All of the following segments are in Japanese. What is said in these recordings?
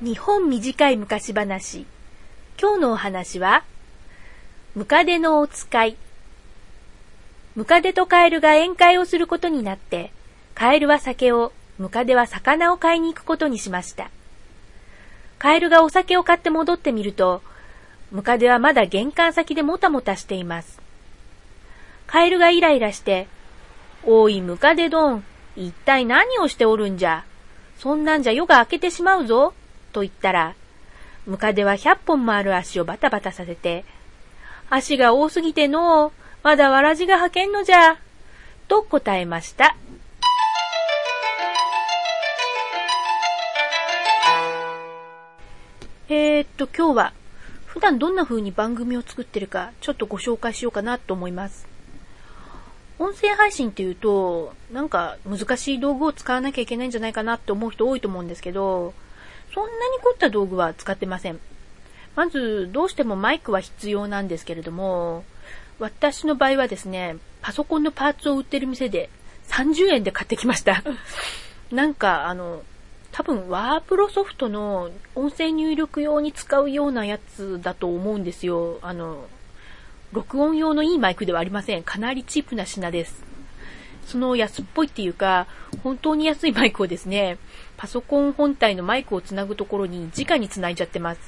日本短い昔話。今日のお話は、ムカデのお使い。ムカデとカエルが宴会をすることになって、カエルは酒を、ムカデは魚を買いに行くことにしました。カエルがお酒を買って戻ってみると、ムカデはまだ玄関先でもたもたしています。カエルがイライラして、おいムカデドン、一体何をしておるんじゃ？そんなんじゃ夜が明けてしまうぞ。と言ったら、ムカデは百本もある足をバタバタさせて、足が多すぎてのう、まだわらじが吐けんのじゃ。と答えました。えー、っと、今日は、普段どんな風に番組を作ってるか、ちょっとご紹介しようかなと思います。音声配信っていうと、なんか難しい道具を使わなきゃいけないんじゃないかなって思う人多いと思うんですけど、そんなに凝った道具は使ってません。まず、どうしてもマイクは必要なんですけれども、私の場合はですね、パソコンのパーツを売ってる店で30円で買ってきました。なんか、あの、多分ワープロソフトの音声入力用に使うようなやつだと思うんですよ。あの、録音用のいいマイクではありません。かなりチープな品です。その安っぽいっていうか、本当に安いマイクをですね、パソコン本体のマイクをつなぐところに直につないじゃってます。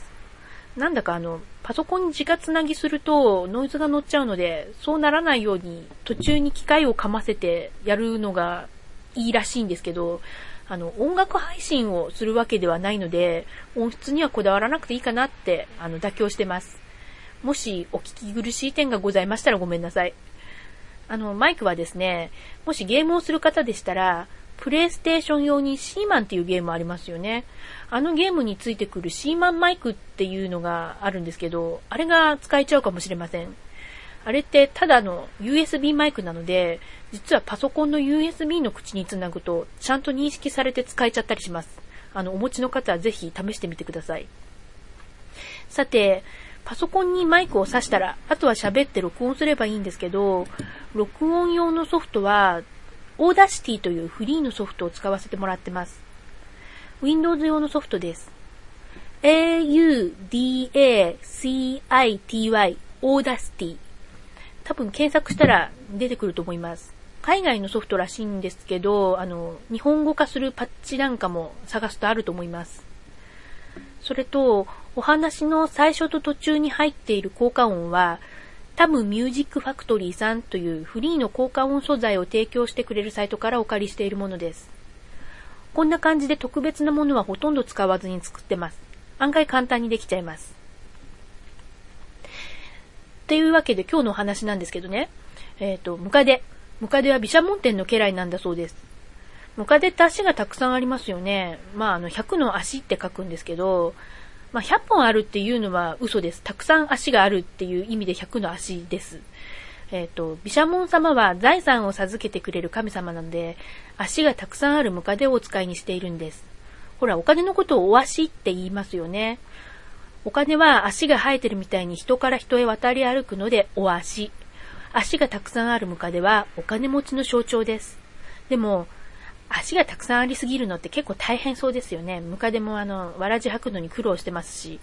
なんだかあの、パソコンに直つなぎするとノイズが乗っちゃうので、そうならないように途中に機械をかませてやるのがいいらしいんですけど、あの、音楽配信をするわけではないので、音質にはこだわらなくていいかなって、あの、妥協してます。もしお聞き苦しい点がございましたらごめんなさい。あの、マイクはですね、もしゲームをする方でしたら、プレイステーション用にシーマンっていうゲームありますよね。あのゲームについてくるシーマンマイクっていうのがあるんですけど、あれが使えちゃうかもしれません。あれってただの USB マイクなので、実はパソコンの USB の口につなぐと、ちゃんと認識されて使えちゃったりします。あの、お持ちの方はぜひ試してみてください。さて、パソコンにマイクを挿したら、あとは喋って録音すればいいんですけど、録音用のソフトは、 Audacity というフリーのソフトを使わせてもらってます。Windows 用のソフトです。A-U-D-A-C-I-T-Y Audacity。多分検索したら出てくると思います。海外のソフトらしいんですけど、あの、日本語化するパッチなんかも探すとあると思います。それと、お話の最初と途中に入っている効果音は、タムミュージックファクトリーさんというフリーの効果音素材を提供してくれるサイトからお借りしているものです。こんな感じで特別なものはほとんど使わずに作ってます。案外簡単にできちゃいます。っていうわけで今日のお話なんですけどね。えっ、ー、と、ムカデ。ムカデは毘沙門天の家来なんだそうです。ムカデって足がたくさんありますよね。まあ、あの、100の足って書くんですけど、まあ、100本あるっていうのは嘘です。たくさん足があるっていう意味で100の足です。えっ、ー、と、毘沙門様は財産を授けてくれる神様なので、足がたくさんあるムカデをお使いにしているんです。ほら、お金のことをお足って言いますよね。お金は足が生えてるみたいに人から人へ渡り歩くのでお足。足がたくさんあるムカデはお金持ちの象徴です。でも、足がたくさんありすぎるのって結構大変そうですよね。ムカデもあの、わらじ履くのに苦労してますし。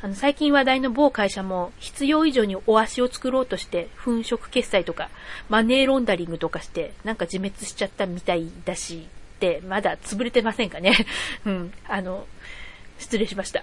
あの、最近話題の某会社も必要以上にお足を作ろうとして、粉飾決済とか、マネーロンダリングとかして、なんか自滅しちゃったみたいだし、で、まだ潰れてませんかね。うん、あの、失礼しました。